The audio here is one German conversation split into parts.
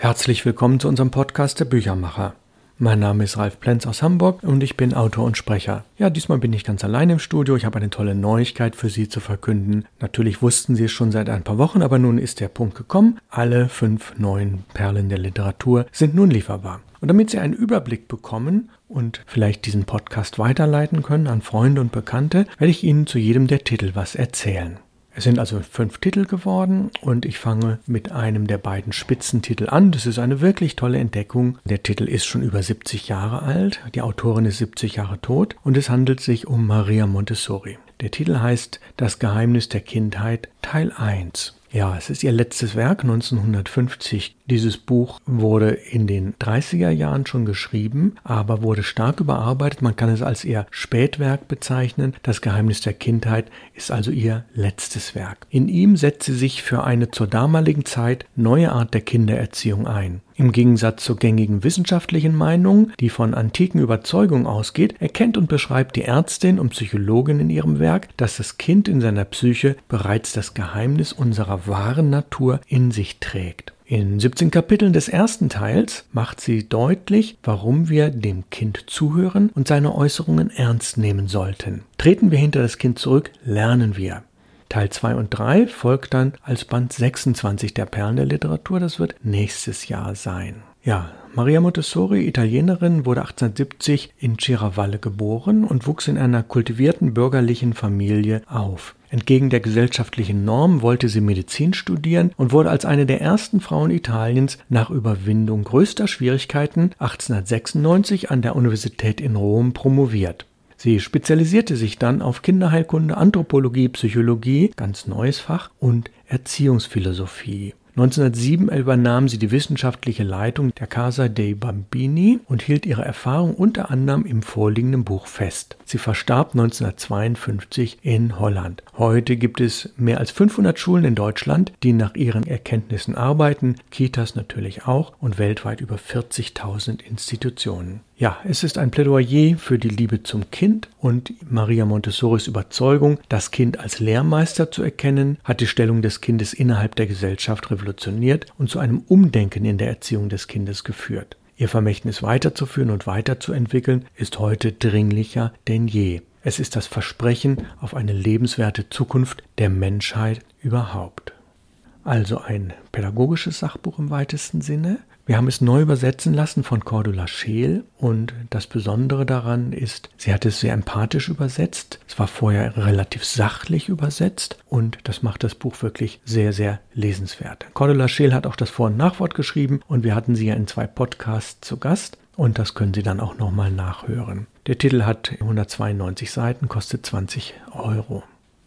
Herzlich willkommen zu unserem Podcast der Büchermacher. Mein Name ist Ralf Plenz aus Hamburg und ich bin Autor und Sprecher. Ja, diesmal bin ich ganz allein im Studio. Ich habe eine tolle Neuigkeit für Sie zu verkünden. Natürlich wussten Sie es schon seit ein paar Wochen, aber nun ist der Punkt gekommen. Alle fünf neuen Perlen der Literatur sind nun lieferbar. Und damit Sie einen Überblick bekommen und vielleicht diesen Podcast weiterleiten können an Freunde und Bekannte, werde ich Ihnen zu jedem der Titel was erzählen. Es sind also fünf Titel geworden und ich fange mit einem der beiden Spitzentitel an. Das ist eine wirklich tolle Entdeckung. Der Titel ist schon über 70 Jahre alt, die Autorin ist 70 Jahre tot und es handelt sich um Maria Montessori. Der Titel heißt Das Geheimnis der Kindheit Teil 1. Ja, es ist ihr letztes Werk 1950. Dieses Buch wurde in den 30er Jahren schon geschrieben, aber wurde stark überarbeitet. Man kann es als ihr Spätwerk bezeichnen. Das Geheimnis der Kindheit ist also ihr letztes Werk. In ihm setzt sie sich für eine zur damaligen Zeit neue Art der Kindererziehung ein. Im Gegensatz zur gängigen wissenschaftlichen Meinung, die von antiken Überzeugungen ausgeht, erkennt und beschreibt die Ärztin und Psychologin in ihrem Werk, dass das Kind in seiner Psyche bereits das Geheimnis unserer wahren Natur in sich trägt. In 17 Kapiteln des ersten Teils macht sie deutlich, warum wir dem Kind zuhören und seine Äußerungen ernst nehmen sollten. Treten wir hinter das Kind zurück, lernen wir. Teil 2 und 3 folgt dann als Band 26 der Perlen der Literatur. Das wird nächstes Jahr sein. Ja, Maria Montessori, Italienerin, wurde 1870 in Ciravalle geboren und wuchs in einer kultivierten bürgerlichen Familie auf. Entgegen der gesellschaftlichen Norm wollte sie Medizin studieren und wurde als eine der ersten Frauen Italiens nach Überwindung größter Schwierigkeiten 1896 an der Universität in Rom promoviert. Sie spezialisierte sich dann auf Kinderheilkunde, Anthropologie, Psychologie, ganz neues Fach und Erziehungsphilosophie. 1907 übernahm sie die wissenschaftliche Leitung der Casa dei Bambini und hielt ihre Erfahrung unter anderem im vorliegenden Buch fest. Sie verstarb 1952 in Holland. Heute gibt es mehr als 500 Schulen in Deutschland, die nach ihren Erkenntnissen arbeiten, Kitas natürlich auch und weltweit über 40.000 Institutionen. Ja, es ist ein Plädoyer für die Liebe zum Kind und Maria Montessoris Überzeugung, das Kind als Lehrmeister zu erkennen, hat die Stellung des Kindes innerhalb der Gesellschaft revolutioniert und zu einem Umdenken in der Erziehung des Kindes geführt. Ihr Vermächtnis weiterzuführen und weiterzuentwickeln ist heute dringlicher denn je. Es ist das Versprechen auf eine lebenswerte Zukunft der Menschheit überhaupt. Also ein pädagogisches Sachbuch im weitesten Sinne, wir haben es neu übersetzen lassen von Cordula Scheel und das Besondere daran ist, sie hat es sehr empathisch übersetzt. Es war vorher relativ sachlich übersetzt und das macht das Buch wirklich sehr, sehr lesenswert. Cordula Scheel hat auch das Vor- und Nachwort geschrieben und wir hatten sie ja in zwei Podcasts zu Gast und das können Sie dann auch nochmal nachhören. Der Titel hat 192 Seiten, kostet 20 Euro.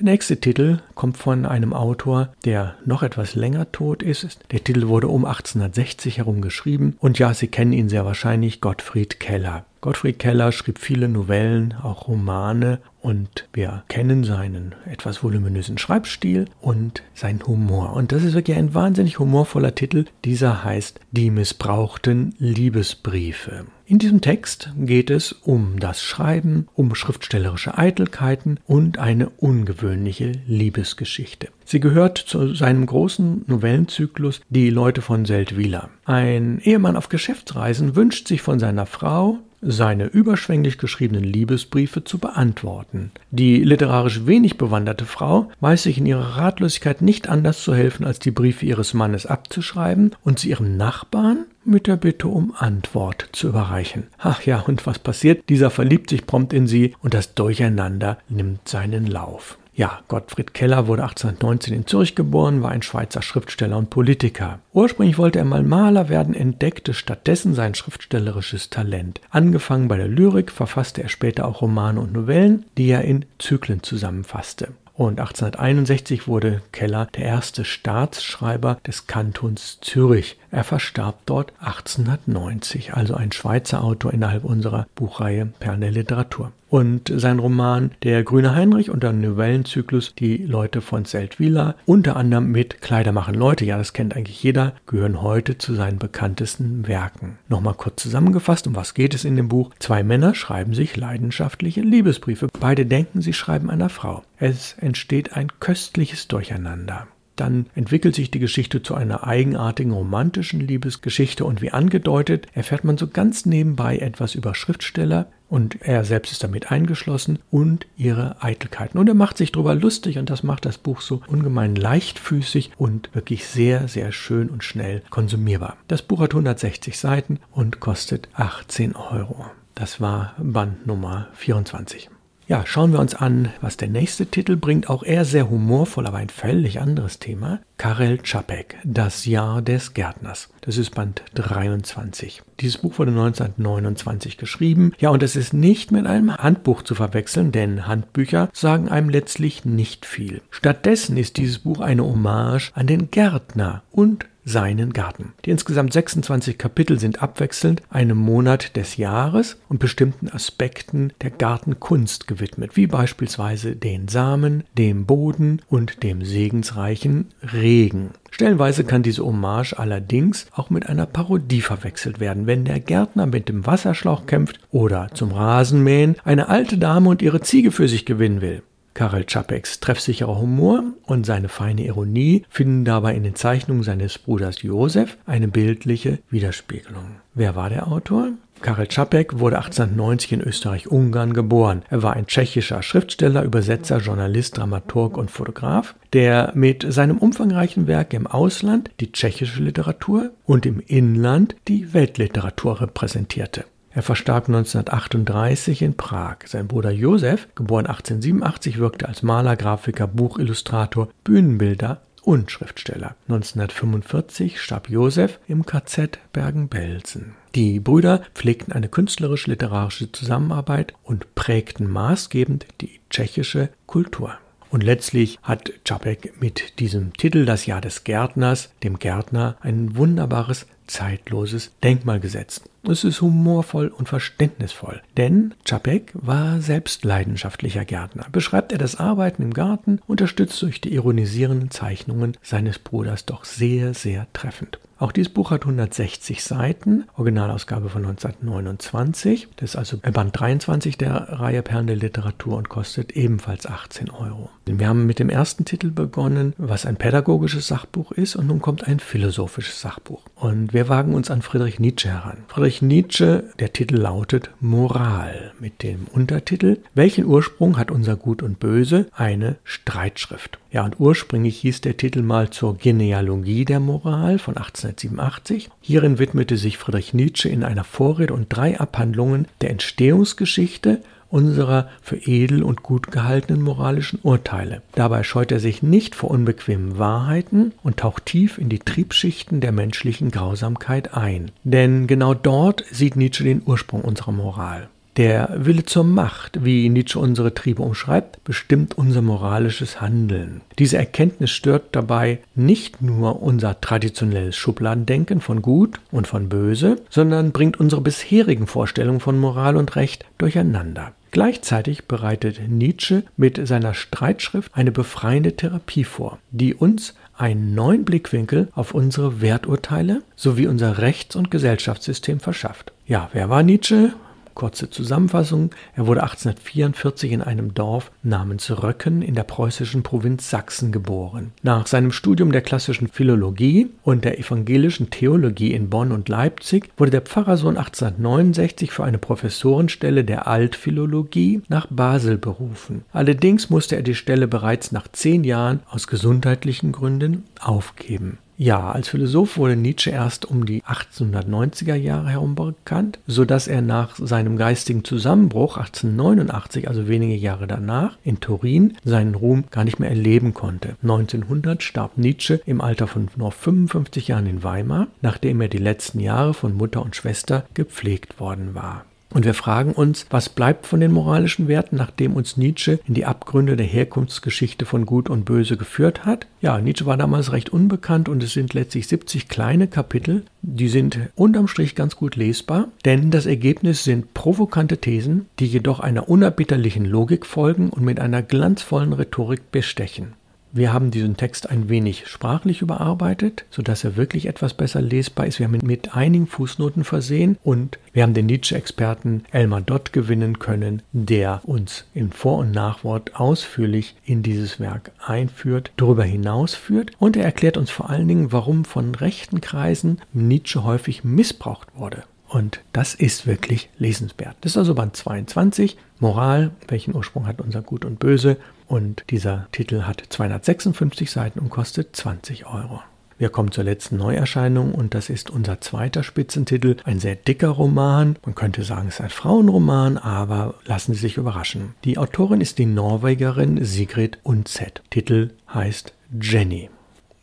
Der nächste Titel kommt von einem Autor, der noch etwas länger tot ist. Der Titel wurde um 1860 herum geschrieben und ja, Sie kennen ihn sehr wahrscheinlich, Gottfried Keller. Gottfried Keller schrieb viele Novellen, auch Romane und wir kennen seinen etwas voluminösen Schreibstil und seinen Humor. Und das ist wirklich ein wahnsinnig humorvoller Titel. Dieser heißt Die missbrauchten Liebesbriefe. In diesem Text geht es um das Schreiben, um schriftstellerische Eitelkeiten und eine ungewöhnliche Liebesgeschichte. Sie gehört zu seinem großen Novellenzyklus Die Leute von Seldwyla. Ein Ehemann auf Geschäftsreisen wünscht sich von seiner Frau, seine überschwänglich geschriebenen Liebesbriefe zu beantworten. Die literarisch wenig bewanderte Frau weiß sich in ihrer Ratlosigkeit nicht anders zu helfen, als die Briefe ihres Mannes abzuschreiben und sie ihrem Nachbarn mit der Bitte um Antwort zu überreichen. Ach ja, und was passiert? Dieser verliebt sich prompt in sie und das Durcheinander nimmt seinen Lauf. Ja, Gottfried Keller wurde 1819 in Zürich geboren, war ein Schweizer Schriftsteller und Politiker. Ursprünglich wollte er mal Maler werden, entdeckte stattdessen sein schriftstellerisches Talent. Angefangen bei der Lyrik verfasste er später auch Romane und Novellen, die er in Zyklen zusammenfasste. Und 1861 wurde Keller der erste Staatsschreiber des Kantons Zürich. Er verstarb dort 1890, also ein Schweizer Autor innerhalb unserer Buchreihe Perlen der Literatur. Und sein Roman Der grüne Heinrich und der Novellenzyklus Die Leute von Seldwyla, unter anderem mit Kleider machen Leute, ja, das kennt eigentlich jeder, gehören heute zu seinen bekanntesten Werken. Nochmal kurz zusammengefasst, um was geht es in dem Buch? Zwei Männer schreiben sich leidenschaftliche Liebesbriefe. Beide denken, sie schreiben einer Frau. Es entsteht ein köstliches Durcheinander. Dann entwickelt sich die Geschichte zu einer eigenartigen romantischen Liebesgeschichte und wie angedeutet erfährt man so ganz nebenbei etwas über Schriftsteller, und er selbst ist damit eingeschlossen und ihre Eitelkeiten. Und er macht sich darüber lustig und das macht das Buch so ungemein leichtfüßig und wirklich sehr, sehr schön und schnell konsumierbar. Das Buch hat 160 Seiten und kostet 18 Euro. Das war Band Nummer 24. Ja, schauen wir uns an, was der nächste Titel bringt. Auch er sehr humorvoll, aber ein völlig anderes Thema. Karel Čapek, Das Jahr des Gärtners. Das ist Band 23. Dieses Buch wurde 1929 geschrieben. Ja, und es ist nicht mit einem Handbuch zu verwechseln, denn Handbücher sagen einem letztlich nicht viel. Stattdessen ist dieses Buch eine Hommage an den Gärtner und seinen Garten. Die insgesamt 26 Kapitel sind abwechselnd einem Monat des Jahres und bestimmten Aspekten der Gartenkunst gewidmet, wie beispielsweise den Samen, dem Boden und dem segensreichen Regen. Stellenweise kann diese Hommage allerdings auch mit einer Parodie verwechselt werden, wenn der Gärtner mit dem Wasserschlauch kämpft oder zum Rasenmähen eine alte Dame und ihre Ziege für sich gewinnen will. Karel Čapeks treffsicherer Humor und seine feine Ironie finden dabei in den Zeichnungen seines Bruders Josef eine bildliche Widerspiegelung. Wer war der Autor? Karel Čapek wurde 1890 in Österreich-Ungarn geboren. Er war ein tschechischer Schriftsteller, Übersetzer, Journalist, Dramaturg und Fotograf, der mit seinem umfangreichen Werk im Ausland die tschechische Literatur und im Inland die Weltliteratur repräsentierte. Er verstarb 1938 in Prag. Sein Bruder Josef, geboren 1887, wirkte als Maler, Grafiker, Buchillustrator, Bühnenbilder und Schriftsteller. 1945 starb Josef im KZ Bergen-Belsen. Die Brüder pflegten eine künstlerisch-literarische Zusammenarbeit und prägten maßgebend die tschechische Kultur. Und letztlich hat Čapek mit diesem Titel Das Jahr des Gärtners dem Gärtner ein wunderbares zeitloses Denkmal gesetzt. Es ist humorvoll und verständnisvoll, denn Čapek war selbst leidenschaftlicher Gärtner. Beschreibt er das Arbeiten im Garten, unterstützt durch die ironisierenden Zeichnungen seines Bruders doch sehr, sehr treffend. Auch dieses Buch hat 160 Seiten, Originalausgabe von 1929. Das ist also Band 23 der Reihe Perlen der Literatur und kostet ebenfalls 18 Euro. Wir haben mit dem ersten Titel begonnen, was ein pädagogisches Sachbuch ist, und nun kommt ein philosophisches Sachbuch. Und wir wagen uns an Friedrich Nietzsche heran. Friedrich Nietzsche, der Titel lautet Moral, mit dem Untertitel Welchen Ursprung hat unser Gut und Böse? Eine Streitschrift. Ja, und ursprünglich hieß der Titel mal zur Genealogie der Moral von 1887. Hierin widmete sich Friedrich Nietzsche in einer Vorrede und drei Abhandlungen der Entstehungsgeschichte unserer für edel und gut gehaltenen moralischen Urteile. Dabei scheut er sich nicht vor unbequemen Wahrheiten und taucht tief in die Triebschichten der menschlichen Grausamkeit ein. Denn genau dort sieht Nietzsche den Ursprung unserer Moral. Der Wille zur Macht, wie Nietzsche unsere Triebe umschreibt, bestimmt unser moralisches Handeln. Diese Erkenntnis stört dabei nicht nur unser traditionelles Schubladendenken von Gut und von Böse, sondern bringt unsere bisherigen Vorstellungen von Moral und Recht durcheinander. Gleichzeitig bereitet Nietzsche mit seiner Streitschrift eine befreiende Therapie vor, die uns einen neuen Blickwinkel auf unsere Werturteile sowie unser Rechts- und Gesellschaftssystem verschafft. Ja, wer war Nietzsche? Kurze Zusammenfassung. Er wurde 1844 in einem Dorf namens Röcken in der preußischen Provinz Sachsen geboren. Nach seinem Studium der klassischen Philologie und der evangelischen Theologie in Bonn und Leipzig wurde der Pfarrersohn 1869 für eine Professorenstelle der Altphilologie nach Basel berufen. Allerdings musste er die Stelle bereits nach zehn Jahren aus gesundheitlichen Gründen aufgeben. Ja, als Philosoph wurde Nietzsche erst um die 1890er Jahre herum bekannt, so dass er nach seinem geistigen Zusammenbruch 1889, also wenige Jahre danach, in Turin seinen Ruhm gar nicht mehr erleben konnte. 1900 starb Nietzsche im Alter von nur 55 Jahren in Weimar, nachdem er die letzten Jahre von Mutter und Schwester gepflegt worden war. Und wir fragen uns, was bleibt von den moralischen Werten, nachdem uns Nietzsche in die Abgründe der Herkunftsgeschichte von Gut und Böse geführt hat? Ja, Nietzsche war damals recht unbekannt und es sind letztlich 70 kleine Kapitel, die sind unterm Strich ganz gut lesbar, denn das Ergebnis sind provokante Thesen, die jedoch einer unerbitterlichen Logik folgen und mit einer glanzvollen Rhetorik bestechen. Wir haben diesen Text ein wenig sprachlich überarbeitet, sodass er wirklich etwas besser lesbar ist. Wir haben ihn mit einigen Fußnoten versehen und wir haben den Nietzsche-Experten Elmar Dott gewinnen können, der uns in Vor- und Nachwort ausführlich in dieses Werk einführt, darüber hinaus führt und er erklärt uns vor allen Dingen, warum von rechten Kreisen Nietzsche häufig missbraucht wurde. Und das ist wirklich lesenswert. Das ist also Band 22, Moral, welchen Ursprung hat unser Gut und Böse. Und dieser Titel hat 256 Seiten und kostet 20 Euro. Wir kommen zur letzten Neuerscheinung und das ist unser zweiter Spitzentitel, ein sehr dicker Roman. Man könnte sagen, es ist ein Frauenroman, aber lassen Sie sich überraschen. Die Autorin ist die Norwegerin Sigrid Undset. Titel heißt Jenny.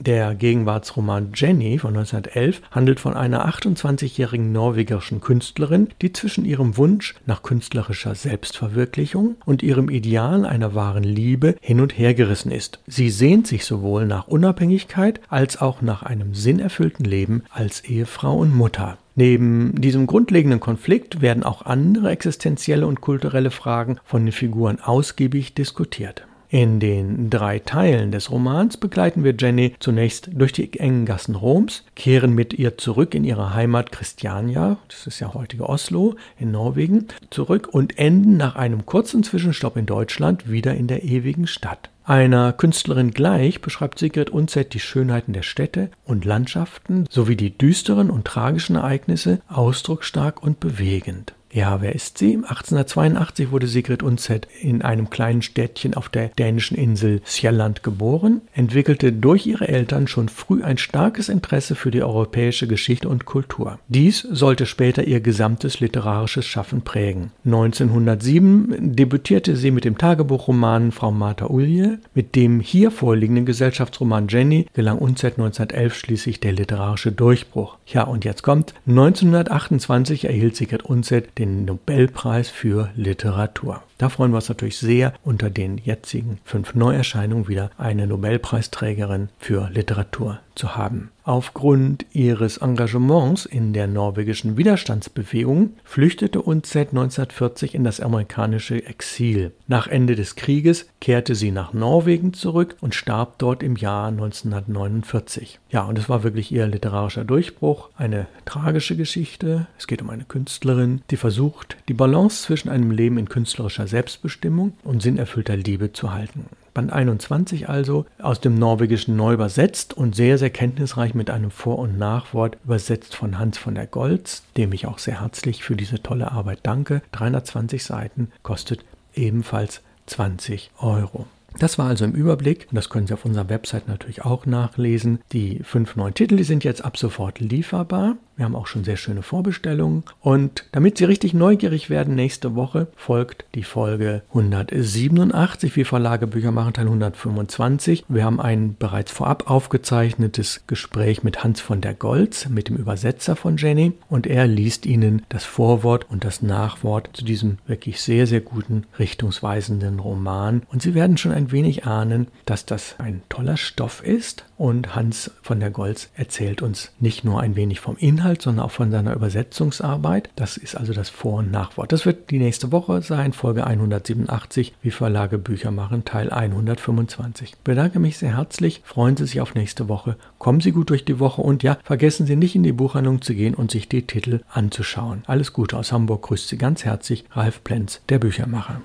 Der Gegenwartsroman Jenny von 1911 handelt von einer 28-jährigen norwegischen Künstlerin, die zwischen ihrem Wunsch nach künstlerischer Selbstverwirklichung und ihrem Ideal einer wahren Liebe hin und her gerissen ist. Sie sehnt sich sowohl nach Unabhängigkeit als auch nach einem sinnerfüllten Leben als Ehefrau und Mutter. Neben diesem grundlegenden Konflikt werden auch andere existenzielle und kulturelle Fragen von den Figuren ausgiebig diskutiert. In den drei Teilen des Romans begleiten wir Jenny zunächst durch die engen Gassen Roms, kehren mit ihr zurück in ihre Heimat Christiania, das ist ja heutige Oslo in Norwegen, zurück und enden nach einem kurzen Zwischenstopp in Deutschland wieder in der ewigen Stadt. Einer Künstlerin gleich beschreibt Sigrid Undset die Schönheiten der Städte und Landschaften sowie die düsteren und tragischen Ereignisse ausdrucksstark und bewegend. Ja, wer ist sie? 1882 wurde Sigrid Undset in einem kleinen Städtchen auf der dänischen Insel Sjælland geboren, entwickelte durch ihre Eltern schon früh ein starkes Interesse für die europäische Geschichte und Kultur. Dies sollte später ihr gesamtes literarisches Schaffen prägen. 1907 debütierte sie mit dem Tagebuchroman Frau Martha Ulje. Mit dem hier vorliegenden Gesellschaftsroman Jenny gelang Undset 1911 schließlich der literarische Durchbruch. Ja, und jetzt kommt 1928 erhielt Sigrid Undset den Nobelpreis für Literatur. Da freuen wir uns natürlich sehr, unter den jetzigen fünf Neuerscheinungen wieder eine Nobelpreisträgerin für Literatur zu haben. Aufgrund ihres Engagements in der norwegischen Widerstandsbewegung flüchtete Undset 1940 in das amerikanische Exil. Nach Ende des Krieges kehrte sie nach Norwegen zurück und starb dort im Jahr 1949. Ja, und es war wirklich ihr literarischer Durchbruch, eine tragische Geschichte. Es geht um eine Künstlerin, die versucht, die Balance zwischen einem Leben in künstlerischer Selbstbestimmung und sinnerfüllter Liebe zu halten. Band 21 also, aus dem Norwegischen neu übersetzt und sehr, sehr kenntnisreich mit einem Vor- und Nachwort, übersetzt von Hans von der Goltz, dem ich auch sehr herzlich für diese tolle Arbeit danke. 320 Seiten, kostet ebenfalls 20 Euro. Das war also im Überblick und das können Sie auf unserer Website natürlich auch nachlesen. Die fünf neuen Titel, die sind jetzt ab sofort lieferbar. Wir haben auch schon sehr schöne Vorbestellungen. Und damit Sie richtig neugierig werden, nächste Woche folgt die Folge 187, wie Verlage Bücher machen, Teil 125. Wir haben ein bereits vorab aufgezeichnetes Gespräch mit Hans von der Goltz, mit dem Übersetzer von Jenny. Und er liest Ihnen das Vorwort und das Nachwort zu diesem wirklich sehr, sehr guten, richtungsweisenden Roman. Und Sie werden schon ein wenig ahnen, dass das ein toller Stoff ist. Und Hans von der Goltz erzählt uns nicht nur ein wenig vom Inhalt, Inhalt, sondern auch von seiner Übersetzungsarbeit. Das ist also das Vor- und Nachwort. Das wird die nächste Woche sein, Folge 187, wie Verlage Bücher machen, Teil 125. Ich bedanke mich sehr herzlich, freuen Sie sich auf nächste Woche, kommen Sie gut durch die Woche und ja, vergessen Sie nicht in die Buchhandlung zu gehen und sich die Titel anzuschauen. Alles Gute aus Hamburg grüßt Sie ganz herzlich, Ralf Plenz, der Büchermacher.